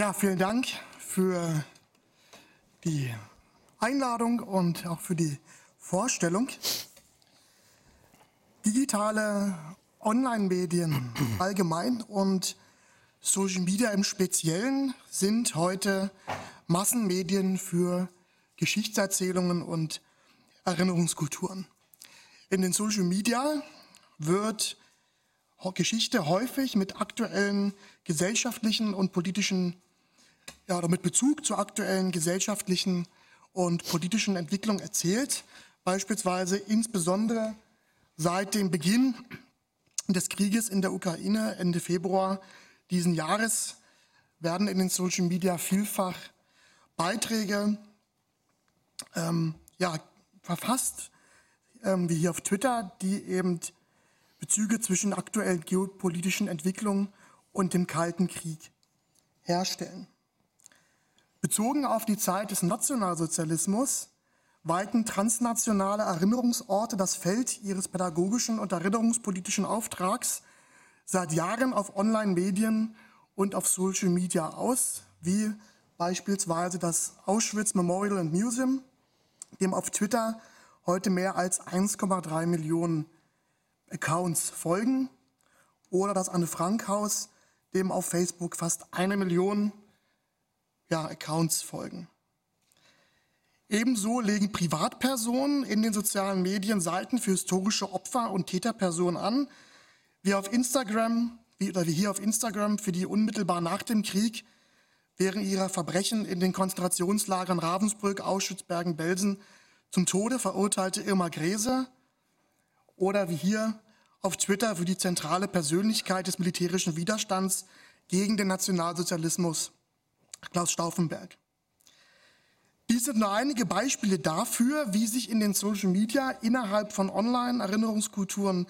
Ja, vielen Dank für die Einladung und auch für die Vorstellung. Digitale Online-Medien allgemein und Social Media im Speziellen sind heute Massenmedien für Geschichtserzählungen und Erinnerungskulturen. In den Social Media wird Geschichte häufig mit aktuellen gesellschaftlichen und politischen, ja, oder mit Bezug zu aktuellen gesellschaftlichen und politischen Entwicklungen erzählt. Beispielsweise insbesondere seit dem Beginn des Krieges in der Ukraine Ende Februar diesen Jahres werden in den Social Media vielfach Beiträge ähm, ja, verfasst, ähm, wie hier auf Twitter, die eben Bezüge zwischen aktuellen geopolitischen Entwicklungen und dem Kalten Krieg herstellen. Bezogen auf die Zeit des Nationalsozialismus weiten transnationale Erinnerungsorte das Feld ihres pädagogischen und erinnerungspolitischen Auftrags seit Jahren auf Online-Medien und auf Social Media aus, wie beispielsweise das Auschwitz Memorial and Museum, dem auf Twitter heute mehr als 1,3 Millionen Accounts folgen oder das Anne Frank Haus, dem auf Facebook fast eine Million ja, Accounts folgen. Ebenso legen Privatpersonen in den sozialen Medien Seiten für historische Opfer und Täterpersonen an, wie auf Instagram, wie, oder wie hier auf Instagram für die unmittelbar nach dem Krieg während ihrer Verbrechen in den Konzentrationslagern Ravensbrück, Auschwitz, Bergen-Belsen zum Tode verurteilte Irma Gräse oder wie hier auf Twitter für die zentrale Persönlichkeit des militärischen Widerstands gegen den Nationalsozialismus, Klaus Stauffenberg. Dies sind nur einige Beispiele dafür, wie sich in den Social Media innerhalb von Online-Erinnerungskulturen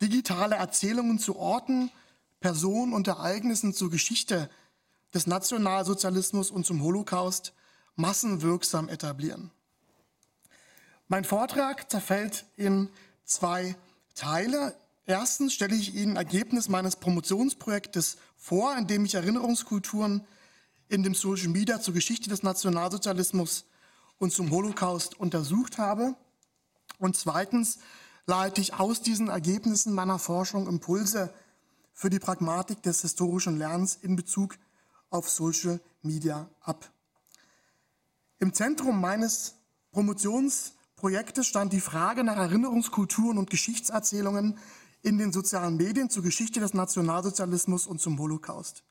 digitale Erzählungen zu Orten, Personen und Ereignissen zur Geschichte des Nationalsozialismus und zum Holocaust massenwirksam etablieren. Mein Vortrag zerfällt in zwei Teile. Erstens stelle ich Ihnen Ergebnis meines Promotionsprojektes vor, in dem ich Erinnerungskulturen in dem Social Media zur Geschichte des Nationalsozialismus und zum Holocaust untersucht habe. Und zweitens leite ich aus diesen Ergebnissen meiner Forschung Impulse für die Pragmatik des historischen Lernens in Bezug auf Social Media ab. Im Zentrum meines Promotionsprojektes Projektes stand die Frage nach Erinnerungskulturen und Geschichtserzählungen in den sozialen Medien zur Geschichte des Nationalsozialismus und zum Holocaust.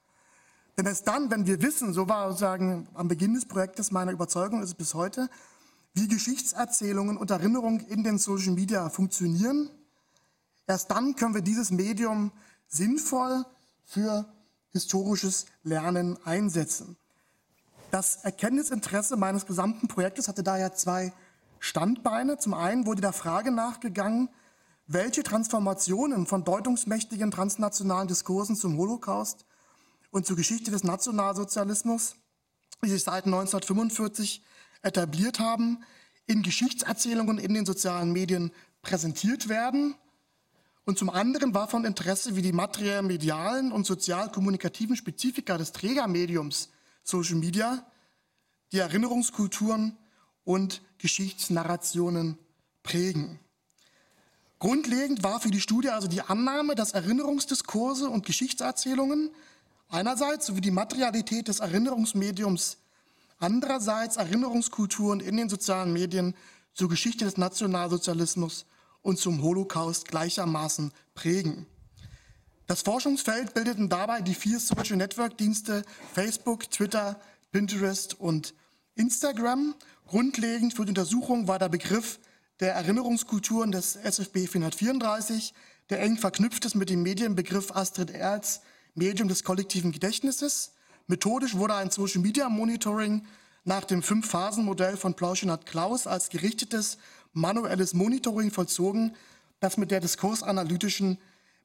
Denn erst dann, wenn wir wissen, so war sozusagen am Beginn des Projektes meine Überzeugung ist es bis heute, wie Geschichtserzählungen und Erinnerungen in den Social Media funktionieren, erst dann können wir dieses Medium sinnvoll für historisches Lernen einsetzen. Das Erkenntnisinteresse meines gesamten Projektes hatte daher zwei Standbeine. Zum einen wurde der Frage nachgegangen, welche Transformationen von deutungsmächtigen transnationalen Diskursen zum Holocaust und zur Geschichte des Nationalsozialismus, die sich seit 1945 etabliert haben, in Geschichtserzählungen in den sozialen Medien präsentiert werden. Und zum anderen war von Interesse, wie die materiell medialen und sozial-kommunikativen Spezifika des Trägermediums Social Media die Erinnerungskulturen und Geschichtsnarrationen prägen. Grundlegend war für die Studie also die Annahme, dass Erinnerungsdiskurse und Geschichtserzählungen einerseits sowie die Materialität des Erinnerungsmediums andererseits Erinnerungskulturen in den sozialen Medien zur Geschichte des Nationalsozialismus und zum Holocaust gleichermaßen prägen. Das Forschungsfeld bildeten dabei die vier Social Network Dienste Facebook, Twitter, Pinterest und Instagram Grundlegend für die Untersuchung war der Begriff der Erinnerungskulturen des SFB 434, der eng verknüpft ist mit dem Medienbegriff Astrid Erz, Medium des kollektiven Gedächtnisses. Methodisch wurde ein Social Media Monitoring nach dem Fünf-Phasen-Modell von Plauschinat Klaus als gerichtetes manuelles Monitoring vollzogen, das mit der diskursanalytischen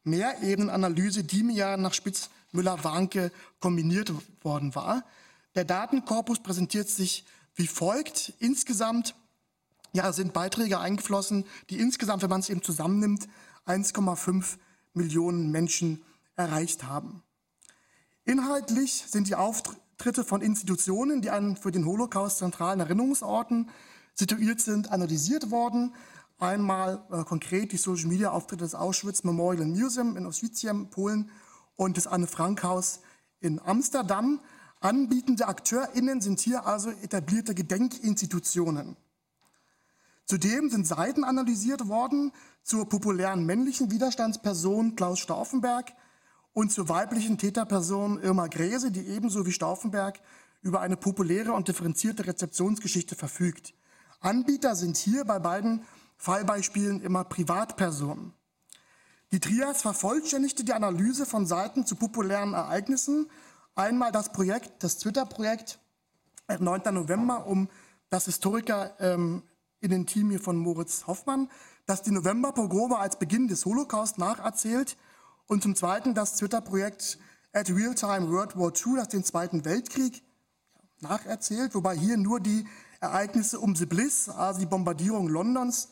Mehrebenenanalyse Dimian nach Spitz-Müller-Warnke kombiniert worden war. Der Datenkorpus präsentiert sich wie folgt. Insgesamt ja, sind Beiträge eingeflossen, die insgesamt, wenn man es eben zusammennimmt, 1,5 Millionen Menschen erreicht haben. Inhaltlich sind die Auftritte von Institutionen, die an für den Holocaust zentralen Erinnerungsorten situiert sind, analysiert worden. Einmal äh, konkret die Social Media Auftritte des Auschwitz Memorial Museum in Oświęcim, Polen und des Anne Frank Haus in Amsterdam. Anbietende AkteurInnen sind hier also etablierte Gedenkinstitutionen. Zudem sind Seiten analysiert worden zur populären männlichen Widerstandsperson Klaus Stauffenberg und zur weiblichen Täterperson Irma Gräse, die ebenso wie Stauffenberg über eine populäre und differenzierte Rezeptionsgeschichte verfügt. Anbieter sind hier bei beiden Fallbeispielen immer Privatpersonen. Die Trias vervollständigte die Analyse von Seiten zu populären Ereignissen. Einmal das Projekt, das Twitter-Projekt, 9. November, um das Historiker ähm, in den Team hier von Moritz Hoffmann, das die November-Pogrome als Beginn des Holocaust nacherzählt und zum Zweiten das Twitter-Projekt at Realtime World War II, das den Zweiten Weltkrieg nacherzählt, wobei hier nur die Ereignisse um The Bliss, also die Bombardierung Londons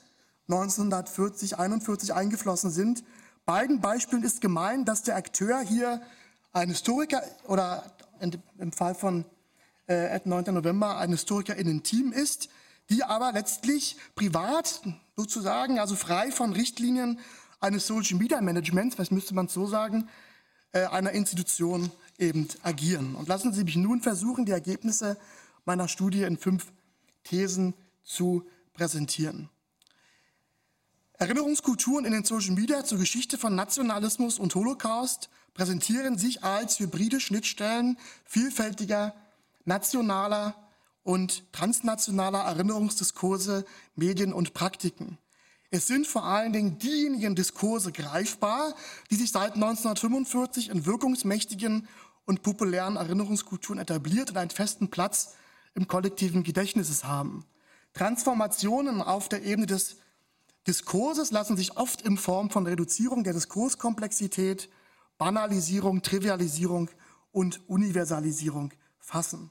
1940, 41 eingeflossen sind. Beiden Beispielen ist gemein, dass der Akteur hier ein Historiker oder im Fall von äh, 9. November ein Historiker in einem Team ist, die aber letztlich privat sozusagen, also frei von Richtlinien eines Social Media Managements, was müsste man so sagen, äh, einer Institution eben agieren. Und lassen Sie mich nun versuchen, die Ergebnisse meiner Studie in fünf Thesen zu präsentieren. Erinnerungskulturen in den Social Media zur Geschichte von Nationalismus und Holocaust präsentieren sich als hybride Schnittstellen vielfältiger nationaler und transnationaler Erinnerungsdiskurse, Medien und Praktiken. Es sind vor allen Dingen diejenigen Diskurse greifbar, die sich seit 1945 in wirkungsmächtigen und populären Erinnerungskulturen etabliert und einen festen Platz im kollektiven Gedächtnisses haben. Transformationen auf der Ebene des Diskurses lassen sich oft in Form von Reduzierung der Diskurskomplexität, Banalisierung, Trivialisierung und Universalisierung fassen.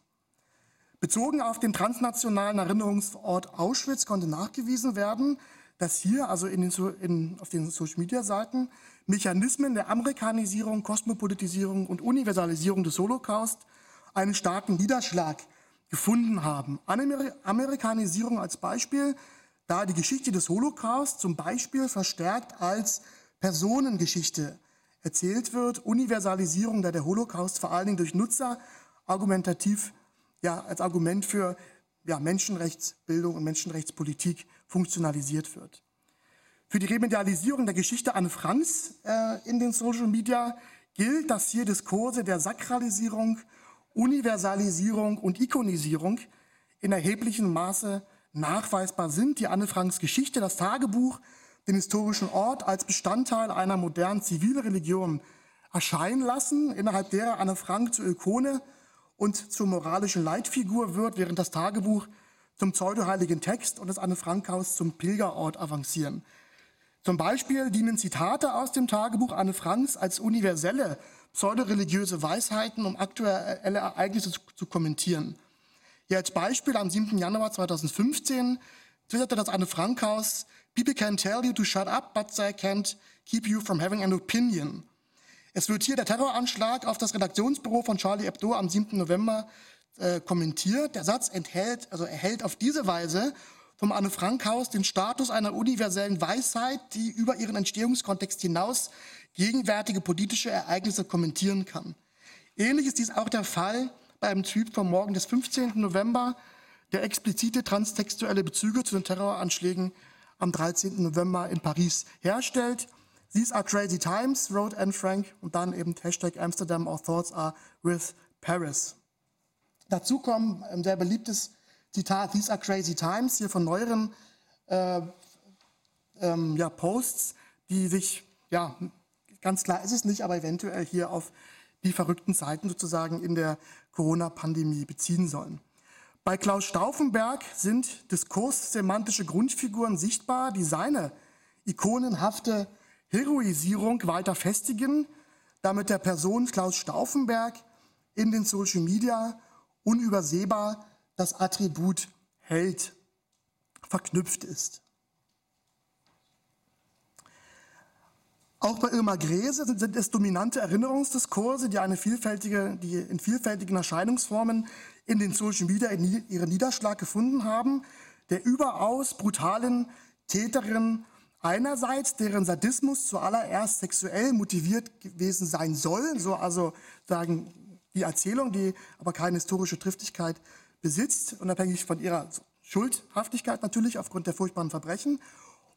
Bezogen auf den transnationalen Erinnerungsort Auschwitz konnte nachgewiesen werden, dass hier, also in den, in, auf den Social-Media-Seiten, Mechanismen der Amerikanisierung, Kosmopolitisierung und Universalisierung des Holocaust einen starken Niederschlag gefunden haben. Amerikanisierung als Beispiel, da die Geschichte des Holocaust zum Beispiel verstärkt als Personengeschichte erzählt wird, Universalisierung, da der Holocaust vor allen Dingen durch Nutzer argumentativ ja, als Argument für ja, Menschenrechtsbildung und Menschenrechtspolitik funktionalisiert wird. Für die Remedialisierung der Geschichte Anne Franks äh, in den Social Media gilt, dass hier Diskurse der Sakralisierung, Universalisierung und Ikonisierung in erheblichem Maße nachweisbar sind. Die Anne Franks Geschichte, das Tagebuch, den historischen Ort als Bestandteil einer modernen Zivilreligion erscheinen lassen, innerhalb derer Anne Frank zur Ikone und zur moralischen Leitfigur wird, während das Tagebuch zum pseudoheiligen Text und das Anne Frank Haus zum Pilgerort avancieren. Zum Beispiel dienen Zitate aus dem Tagebuch Anne Franks als universelle pseudoreligiöse Weisheiten, um aktuelle Ereignisse zu, zu kommentieren. Hier als Beispiel am 7. Januar 2015 twitterte das Anne Frank Haus, People can tell you to shut up, but they can't keep you from having an opinion. Es wird hier der Terroranschlag auf das Redaktionsbüro von Charlie Hebdo am 7. November äh, kommentiert. Der Satz enthält, also erhält auf diese Weise vom Anne Frank Haus den Status einer universellen Weisheit, die über ihren Entstehungskontext hinaus gegenwärtige politische Ereignisse kommentieren kann. Ähnlich ist dies auch der Fall beim Tweet vom Morgen des 15. November, der explizite transtextuelle Bezüge zu den Terroranschlägen am 13. November in Paris herstellt. These are crazy times, wrote Anne Frank und dann eben Hashtag Amsterdam, our thoughts are with Paris. Dazu kommt ein sehr beliebtes Zitat, These are crazy times, hier von neueren äh, ähm, ja, Posts, die sich, ja, ganz klar ist es nicht, aber eventuell hier auf die verrückten Zeiten sozusagen in der Corona-Pandemie beziehen sollen. Bei Klaus Stauffenberg sind diskurssemantische Grundfiguren sichtbar, die seine ikonenhafte Heroisierung weiter festigen, damit der Person Klaus Stauffenberg in den Social Media unübersehbar das Attribut Held verknüpft ist. Auch bei Irma Gräse sind, es dominante Erinnerungsdiskurse, die, eine vielfältige, die in vielfältigen Erscheinungsformen in den Social Media ihren Niederschlag gefunden haben, der überaus brutalen Täterin einerseits, deren Sadismus zuallererst sexuell motiviert gewesen sein soll, so also sagen die Erzählung, die aber keine historische Triftigkeit besitzt, unabhängig von ihrer Schuldhaftigkeit natürlich aufgrund der furchtbaren Verbrechen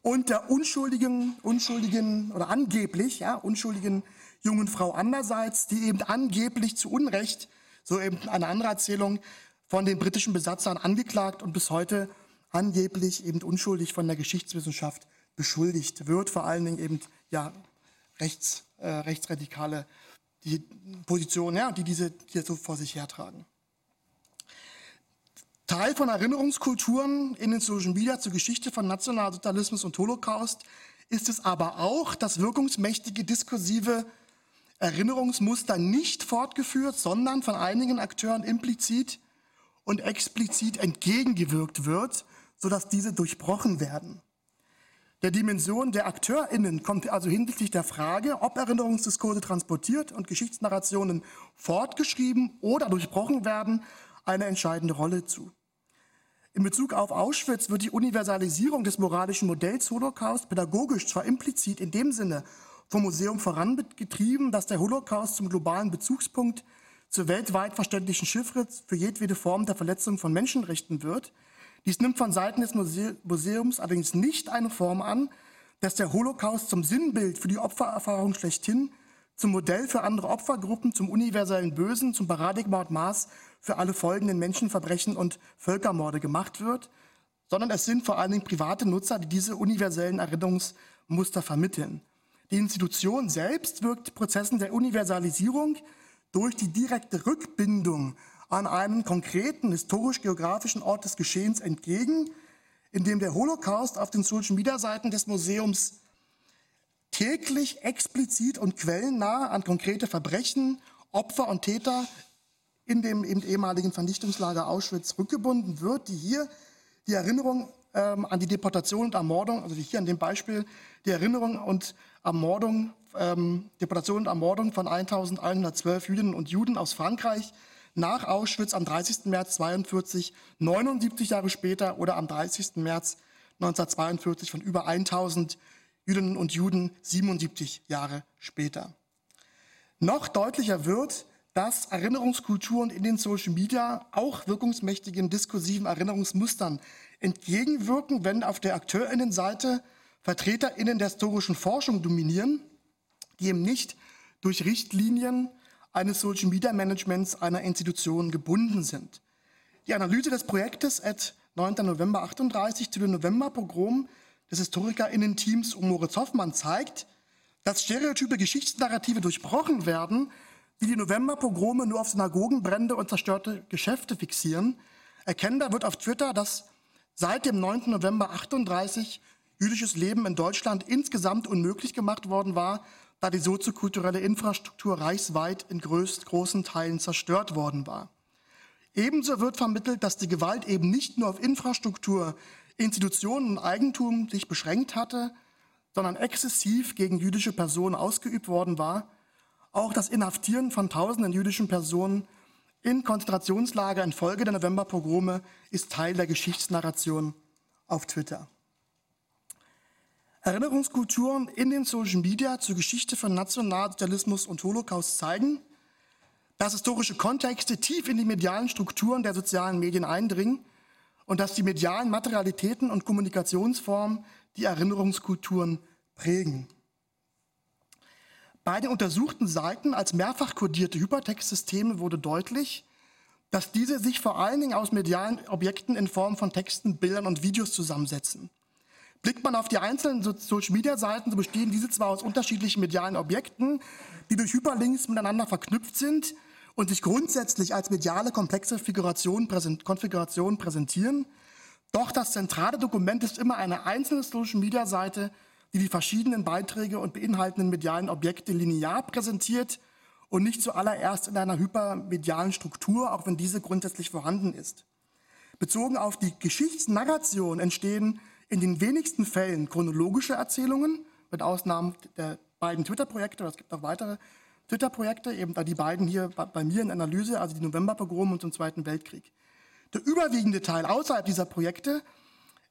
und der unschuldigen, unschuldigen oder angeblich ja, unschuldigen jungen Frau andererseits, die eben angeblich zu Unrecht, so eben eine andere Erzählung, von den britischen Besatzern angeklagt und bis heute angeblich eben unschuldig von der Geschichtswissenschaft beschuldigt wird, vor allen Dingen eben ja rechts, äh, rechtsradikale die Positionen, ja, die diese hier so vor sich hertragen. Teil von Erinnerungskulturen in den Social Media zur Geschichte von Nationalsozialismus und Holocaust ist es aber auch, dass wirkungsmächtige diskursive Erinnerungsmuster nicht fortgeführt, sondern von einigen Akteuren implizit und explizit entgegengewirkt wird, sodass diese durchbrochen werden. Der Dimension der AkteurInnen kommt also hinsichtlich der Frage, ob Erinnerungsdiskurse transportiert und Geschichtsnarrationen fortgeschrieben oder durchbrochen werden, eine entscheidende Rolle zu. In Bezug auf Auschwitz wird die Universalisierung des moralischen Modells Holocaust pädagogisch zwar implizit in dem Sinne vom Museum vorangetrieben, dass der Holocaust zum globalen Bezugspunkt zur weltweit verständlichen Chiffre für jedwede Form der Verletzung von Menschenrechten wird. Dies nimmt von Seiten des Museums allerdings nicht eine Form an, dass der Holocaust zum Sinnbild für die Opfererfahrung schlechthin zum Modell für andere Opfergruppen, zum universellen Bösen, zum Paradigma und Maß für alle folgenden Menschenverbrechen und Völkermorde gemacht wird, sondern es sind vor allen Dingen private Nutzer, die diese universellen Erinnerungsmuster vermitteln. Die Institution selbst wirkt Prozessen der Universalisierung durch die direkte Rückbindung an einen konkreten historisch-geografischen Ort des Geschehens entgegen, in dem der Holocaust auf den Social Media Seiten des Museums täglich explizit und quellennah an konkrete Verbrechen, Opfer und Täter in dem ehemaligen Vernichtungslager Auschwitz rückgebunden wird, die hier die Erinnerung ähm, an die Deportation und Ermordung, also hier an dem Beispiel, die Erinnerung und Ermordung, ähm, Deportation und Ermordung von 1112 Jüdinnen und Juden aus Frankreich nach Auschwitz am 30. März 42, 79 Jahre später oder am 30. März 1942 von über 1000 Jüdinnen und Juden 77 Jahre später. Noch deutlicher wird, dass Erinnerungskulturen in den Social Media auch wirkungsmächtigen diskursiven Erinnerungsmustern entgegenwirken, wenn auf der AkteurInnenseite VertreterInnen der historischen Forschung dominieren, die eben nicht durch Richtlinien eines Social Media Managements einer Institution gebunden sind. Die Analyse des Projektes at 9. November 38 zu den Novemberpogrom des HistorikerInnen-Teams um Moritz Hoffmann zeigt, dass stereotype Geschichtsnarrative durchbrochen werden, die die Novemberpogrome nur auf Synagogenbrände und zerstörte Geschäfte fixieren. Erkennbar wird auf Twitter, dass seit dem 9. November 38 jüdisches Leben in Deutschland insgesamt unmöglich gemacht worden war, da die soziokulturelle Infrastruktur reichsweit in größt, großen Teilen zerstört worden war. Ebenso wird vermittelt, dass die Gewalt eben nicht nur auf Infrastruktur, Institutionen und Eigentum sich beschränkt hatte, sondern exzessiv gegen jüdische Personen ausgeübt worden war auch das Inhaftieren von tausenden jüdischen Personen in Konzentrationslager infolge der Novemberpogrome ist Teil der Geschichtsnarration auf Twitter. Erinnerungskulturen in den Social Media zur Geschichte von Nationalsozialismus und Holocaust zeigen, dass historische Kontexte tief in die medialen Strukturen der sozialen Medien eindringen und dass die medialen Materialitäten und Kommunikationsformen die Erinnerungskulturen prägen. Bei den untersuchten Seiten als mehrfach kodierte Hypertextsysteme wurde deutlich, dass diese sich vor allen Dingen aus medialen Objekten in Form von Texten, Bildern und Videos zusammensetzen. Blickt man auf die einzelnen Social-Media-Seiten, so bestehen diese zwar aus unterschiedlichen medialen Objekten, die durch Hyperlinks miteinander verknüpft sind und sich grundsätzlich als mediale komplexe Konfiguration präsentieren, doch das zentrale Dokument ist immer eine einzelne Social-Media-Seite die die verschiedenen Beiträge und beinhaltenden medialen Objekte linear präsentiert und nicht zuallererst in einer hypermedialen Struktur, auch wenn diese grundsätzlich vorhanden ist. Bezogen auf die Geschichtsnarration entstehen in den wenigsten Fällen chronologische Erzählungen, mit Ausnahme der beiden Twitter-Projekte, es gibt auch weitere Twitter-Projekte, eben die beiden hier bei mir in Analyse, also die Novemberpogrom und den Zweiten Weltkrieg. Der überwiegende Teil außerhalb dieser Projekte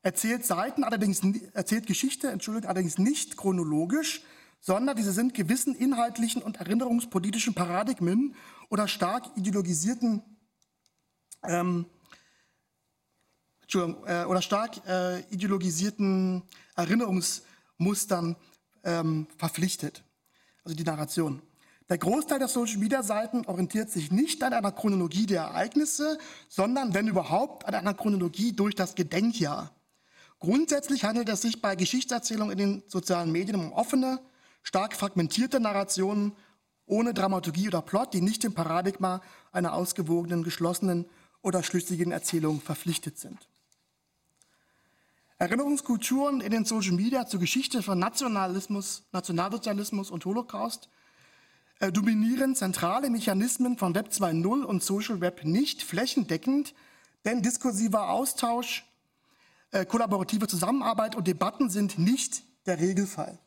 erzählt Seiten allerdings erzählt Geschichte, Entschuldigung, allerdings nicht chronologisch, sondern diese sind gewissen inhaltlichen und erinnerungspolitischen Paradigmen oder stark ideologisierten ähm, äh, oder stark äh, ideologisierten Erinnerungsmustern ähm, verpflichtet. Also die Narration. Der Großteil der Social-Media-Seiten orientiert sich nicht an einer Chronologie der Ereignisse, sondern, wenn überhaupt, an einer Chronologie durch das Gedenkjahr. Grundsätzlich handelt es sich bei Geschichtserzählungen in den sozialen Medien um offene, stark fragmentierte Narrationen ohne Dramaturgie oder Plot, die nicht dem Paradigma einer ausgewogenen, geschlossenen oder schlüssigen Erzählung verpflichtet sind. Erinnerungskulturen in den Social Media zur Geschichte von Nationalismus, Nationalsozialismus und Holocaust äh, dominieren zentrale Mechanismen von Web 2.0 und Social Web nicht flächendeckend, denn diskursiver Austausch, äh, kollaborative Zusammenarbeit und Debatten sind nicht der Regelfall.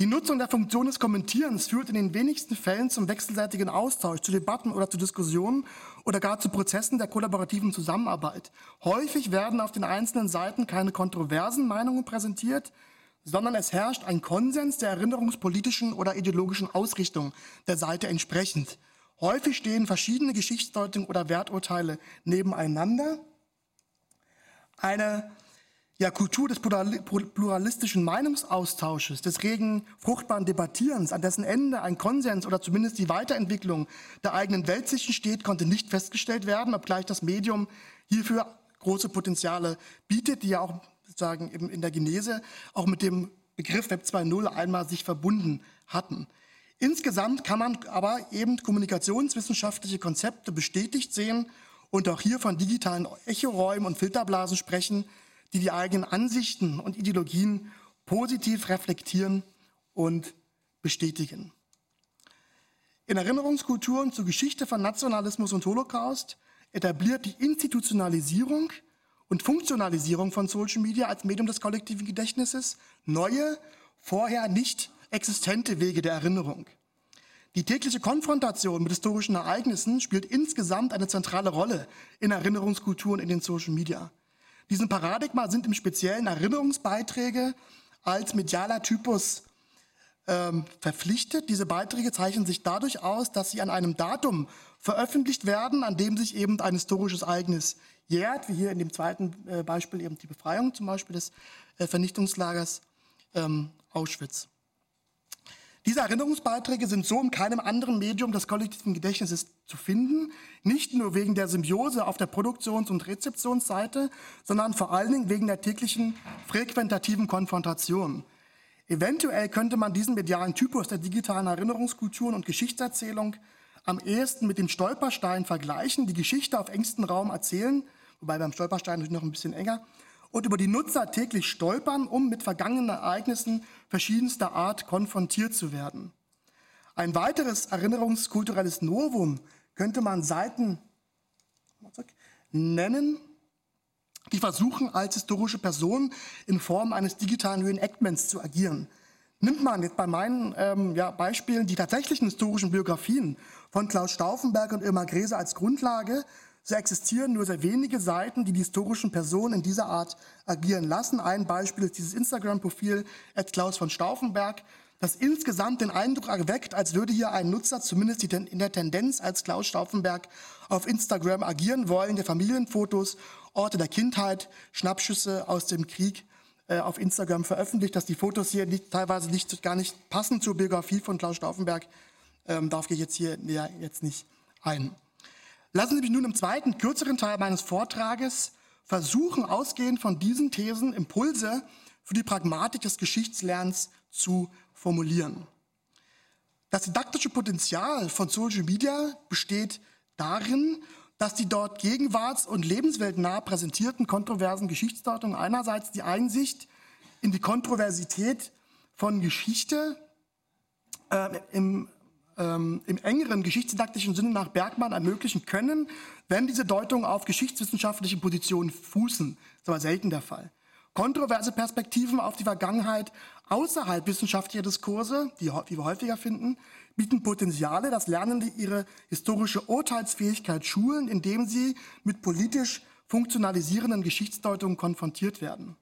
Die Nutzung der Funktion des Kommentierens führt in den wenigsten Fällen zum wechselseitigen Austausch, zu Debatten oder zu Diskussionen oder gar zu Prozessen der kollaborativen Zusammenarbeit. Häufig werden auf den einzelnen Seiten keine kontroversen Meinungen präsentiert, sondern es herrscht ein Konsens der erinnerungspolitischen oder ideologischen Ausrichtung der Seite entsprechend. Häufig stehen verschiedene Geschichtsdeutungen oder Werturteile nebeneinander. Eine ja, Kultur des pluralistischen Meinungsaustausches, des regen, fruchtbaren Debattierens, an dessen Ende ein Konsens oder zumindest die Weiterentwicklung der eigenen Weltsichten steht, konnte nicht festgestellt werden, obgleich das Medium hierfür große Potenziale bietet, die ja auch sozusagen eben in der Genese auch mit dem Begriff Web 2.0 einmal sich verbunden hatten. Insgesamt kann man aber eben kommunikationswissenschaftliche Konzepte bestätigt sehen und auch hier von digitalen Echoräumen und Filterblasen sprechen, die die eigenen Ansichten und Ideologien positiv reflektieren und bestätigen. In Erinnerungskulturen zur Geschichte von Nationalismus und Holocaust etabliert die Institutionalisierung und Funktionalisierung von Social Media als Medium des kollektiven Gedächtnisses neue, vorher nicht existente Wege der Erinnerung. Die tägliche Konfrontation mit historischen Ereignissen spielt insgesamt eine zentrale Rolle in Erinnerungskulturen in den Social Media. Diesem Paradigma sind im Speziellen Erinnerungsbeiträge als medialer Typus ähm, verpflichtet. Diese Beiträge zeichnen sich dadurch aus, dass sie an einem Datum veröffentlicht werden, an dem sich eben ein historisches Ereignis jährt, wie hier in dem zweiten äh, Beispiel eben die Befreiung zum Beispiel des äh, Vernichtungslagers ähm, Auschwitz. Diese Erinnerungsbeiträge sind so in keinem anderen Medium des kollektiven Gedächtnisses zu finden, nicht nur wegen der Symbiose auf der Produktions- und Rezeptionsseite, sondern vor allen Dingen wegen der täglichen frequentativen Konfrontation. Eventuell könnte man diesen medialen Typus der digitalen Erinnerungskulturen und Geschichtserzählung am ehesten mit dem Stolperstein vergleichen, die Geschichte auf engstem Raum erzählen, wobei beim Stolperstein noch ein bisschen enger, und über die Nutzer täglich stolpern, um mit vergangenen Ereignissen verschiedenster Art konfrontiert zu werden. Ein weiteres erinnerungskulturelles Novum könnte man Seiten nennen, die versuchen, als historische Person in Form eines digitalen Reenactments zu agieren. Nimmt man jetzt bei meinen ähm, ja, Beispielen die tatsächlichen historischen Biografien von Klaus Stauffenberg und Irma Gräse als Grundlage, so existieren nur sehr wenige Seiten, die die historischen Personen in dieser Art agieren lassen. Ein Beispiel ist dieses Instagram-Profil Klaus von Stauffenberg, das insgesamt den Eindruck erweckt, als würde hier ein Nutzer zumindest in der Tendenz als Klaus Stauffenberg auf Instagram agieren wollen, der Familienfotos, Orte der Kindheit, Schnappschüsse aus dem Krieg äh, auf Instagram veröffentlicht, dass die Fotos hier nicht, teilweise nicht, gar nicht passen zur Biografie von Klaus Stauffenberg, ähm, darauf gehe ich jetzt hier näher jetzt nicht ein. Lassen Sie mich nun im zweiten, kürzeren Teil meines Vortrages versuchen, ausgehend von diesen Thesen Impulse für die Pragmatik des Geschichtslernens zu formulieren. Das didaktische Potenzial von Social Media besteht darin, dass die dort gegenwarts- und lebensweltnah präsentierten kontroversen Geschichtsdeutungen einerseits die Einsicht in die Kontroversität von Geschichte äh, im ähm, im engeren geschichtsdidaktischen Sinne nach Bergmann ermöglichen können, wenn diese Deutungen auf geschichtswissenschaftlichen Positionen fußen. Das ist aber selten der Fall. kontroverse Perspektiven auf die Vergangenheit außerhalb wissenschaftlicher Diskurse, die, die wir häufiger finden, bieten Potenziale, dass Lernende ihre historische Urteilsfähigkeit schulen, indem sie mit politisch funktionalisierenden Geschichtsdeutungen konfrontiert werden.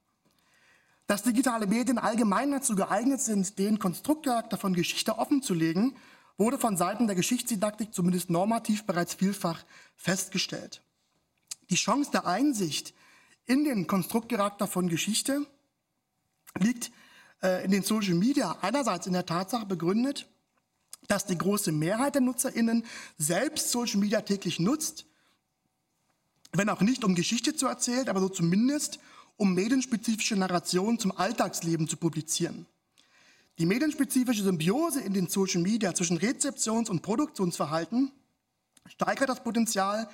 Dass digitale Medien allgemein dazu geeignet sind, den Konstruktcharakter von Geschichte offenzulegen, wurde von Seiten der Geschichtsdidaktik zumindest normativ bereits vielfach festgestellt. Die Chance der Einsicht in den Konstruktcharakter von Geschichte liegt äh, in den Social Media einerseits in der Tatsache begründet, dass die große Mehrheit der NutzerInnen selbst Social Media täglich nutzt, wenn auch nicht um Geschichte zu erzählen, aber so zumindest um medienspezifische Narrationen zum Alltagsleben zu publizieren. Die medienspezifische Symbiose in den Social Media zwischen Rezeptions- und Produktionsverhalten steigert das Potenzial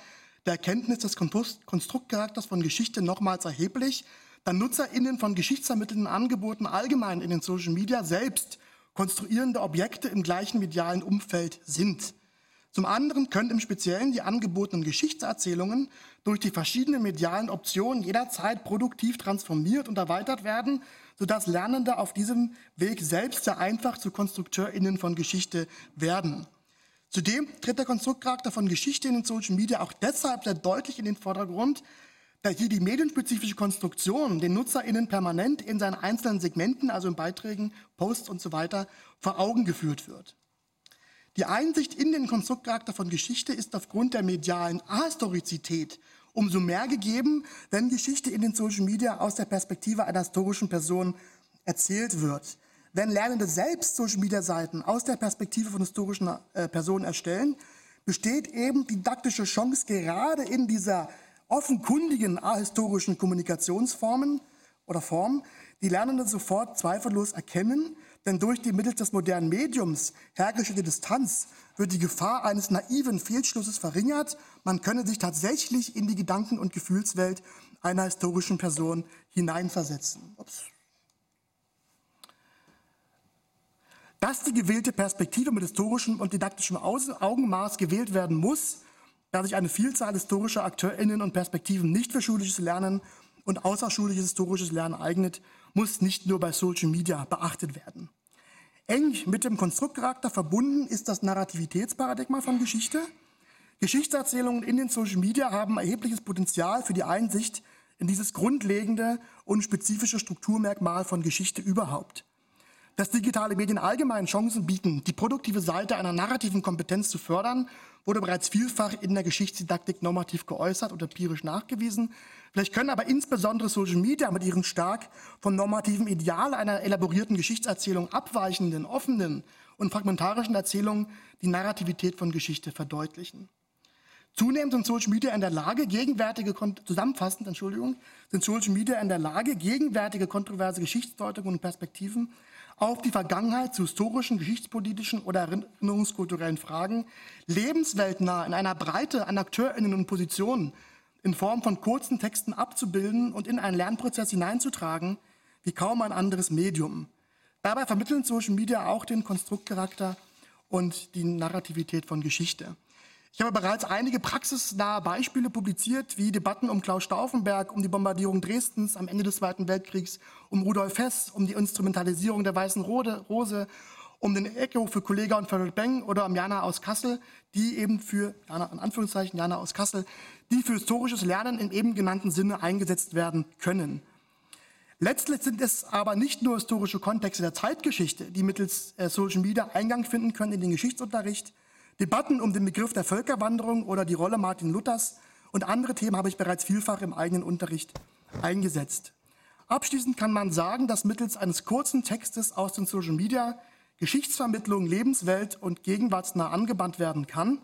der Erkenntnis des Konstruktcharakters von Geschichte nochmals erheblich, da NutzerInnen von geschichtsvermittelnden Angeboten allgemein in den Social Media selbst konstruierende Objekte im gleichen medialen Umfeld sind. Zum anderen können im Speziellen die angebotenen Geschichtserzählungen durch die verschiedenen medialen Optionen jederzeit produktiv transformiert und erweitert werden, sodass Lernende auf diesem Weg selbst sehr einfach zu KonstrukteurInnen von Geschichte werden. Zudem tritt der Konstruktcharakter von Geschichte in den Social Media auch deshalb sehr deutlich in den Vordergrund, da hier die medienspezifische Konstruktion den NutzerInnen permanent in seinen einzelnen Segmenten, also in Beiträgen, Posts und so weiter, vor Augen geführt wird. Die Einsicht in den Konstruktcharakter von Geschichte ist aufgrund der medialen Ahistorizität umso mehr gegeben, wenn Geschichte in den Social Media aus der Perspektive einer historischen Person erzählt wird. Wenn Lernende selbst Social Media Seiten aus der Perspektive von historischen äh, Personen erstellen, besteht eben didaktische Chance gerade in dieser offenkundigen ahistorischen Kommunikationsformen oder Form, die Lernenden sofort zweifellos erkennen, denn durch die mittels des modernen Mediums hergestellte Distanz wird die Gefahr eines naiven Fehlschlusses verringert. Man könne sich tatsächlich in die Gedanken- und Gefühlswelt einer historischen Person hineinversetzen. Ups. Dass die gewählte Perspektive mit historischem und didaktischem Augenmaß gewählt werden muss, da sich eine Vielzahl historischer AkteurInnen und Perspektiven nicht für schulisches Lernen und außerschulisches historisches Lernen eignet, muss nicht nur bei Social Media beachtet werden. Eng mit dem Konstruktcharakter verbunden ist das Narrativitätsparadigma von Geschichte. Geschichtserzählungen in den Social Media haben erhebliches Potenzial für die Einsicht in dieses grundlegende und spezifische Strukturmerkmal von Geschichte überhaupt. Dass digitale Medien allgemein Chancen bieten, die produktive Seite einer narrativen Kompetenz zu fördern, wurde bereits vielfach in der Geschichtsdidaktik normativ geäußert und empirisch nachgewiesen. Vielleicht können aber insbesondere Social Media mit ihren stark vom normativen Ideal einer elaborierten Geschichtserzählung abweichenden, offenen und fragmentarischen Erzählungen die Narrativität von Geschichte verdeutlichen. Zunehmend sind Social Media in der Lage, gegenwärtige, zusammenfassend, Entschuldigung, sind Social Media in der Lage, gegenwärtige kontroverse Geschichtsdeutungen und Perspektiven auf die Vergangenheit zu historischen, geschichtspolitischen oder erinnerungskulturellen Fragen lebensweltnah in einer Breite an AkteurInnen und Positionen in Form von kurzen Texten abzubilden und in einen Lernprozess hineinzutragen, wie kaum ein anderes Medium. Dabei vermitteln Social Media auch den Konstruktcharakter und die Narrativität von Geschichte. Ich habe bereits einige praxisnahe Beispiele publiziert, wie Debatten um Klaus Stauffenberg, um die Bombardierung Dresdens am Ende des Zweiten Weltkriegs, um Rudolf Hess, um die Instrumentalisierung der Weißen Rose, um den Echo für Kollega und Feral Bang oder um Jana aus Kassel, die eben für, Jana, in Anführungszeichen, Jana aus Kassel, die für historisches Lernen im eben genannten Sinne eingesetzt werden können. Letztlich sind es aber nicht nur historische Kontexte der Zeitgeschichte, die mittels äh, Social Media Eingang finden können in den Geschichtsunterricht, Debatten um den Begriff der Völkerwanderung oder die Rolle Martin Luthers und andere Themen habe ich bereits vielfach im eigenen Unterricht eingesetzt. Abschließend kann man sagen, dass mittels eines kurzen Textes aus den Social Media Geschichtsvermittlung lebenswelt- und gegenwartsnah angebannt werden kann.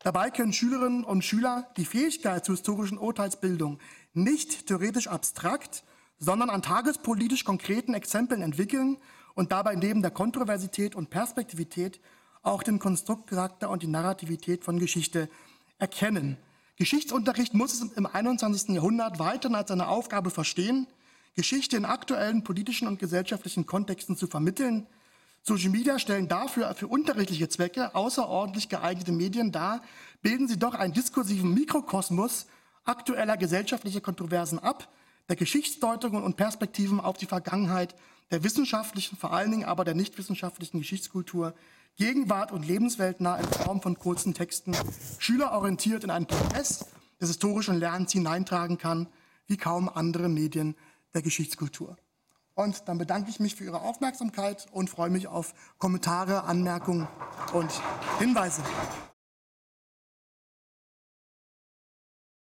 Dabei können Schülerinnen und Schüler die Fähigkeit zur historischen Urteilsbildung nicht theoretisch abstrakt, sondern an tagespolitisch konkreten Exempeln entwickeln und dabei neben der Kontroversität und Perspektivität auch den Konstruktcharakter und die Narrativität von Geschichte erkennen. Geschichtsunterricht muss es im 21. Jahrhundert weiterhin als seine Aufgabe verstehen, Geschichte in aktuellen politischen und gesellschaftlichen Kontexten zu vermitteln. Social Media stellen dafür für unterrichtliche Zwecke außerordentlich geeignete Medien dar, bilden sie doch einen diskursiven Mikrokosmos aktueller gesellschaftlicher Kontroversen ab, der Geschichtsdeutungen und Perspektiven auf die Vergangenheit, der wissenschaftlichen, vor allen Dingen aber der nichtwissenschaftlichen Geschichtskultur, Gegenwart und lebensweltnah in Form von kurzen Texten, schülerorientiert in einen Prozess des historischen Lernens hineintragen kann, wie kaum andere Medien der Geschichtskultur. Und dann bedanke ich mich für Ihre Aufmerksamkeit und freue mich auf Kommentare, Anmerkungen und Hinweise.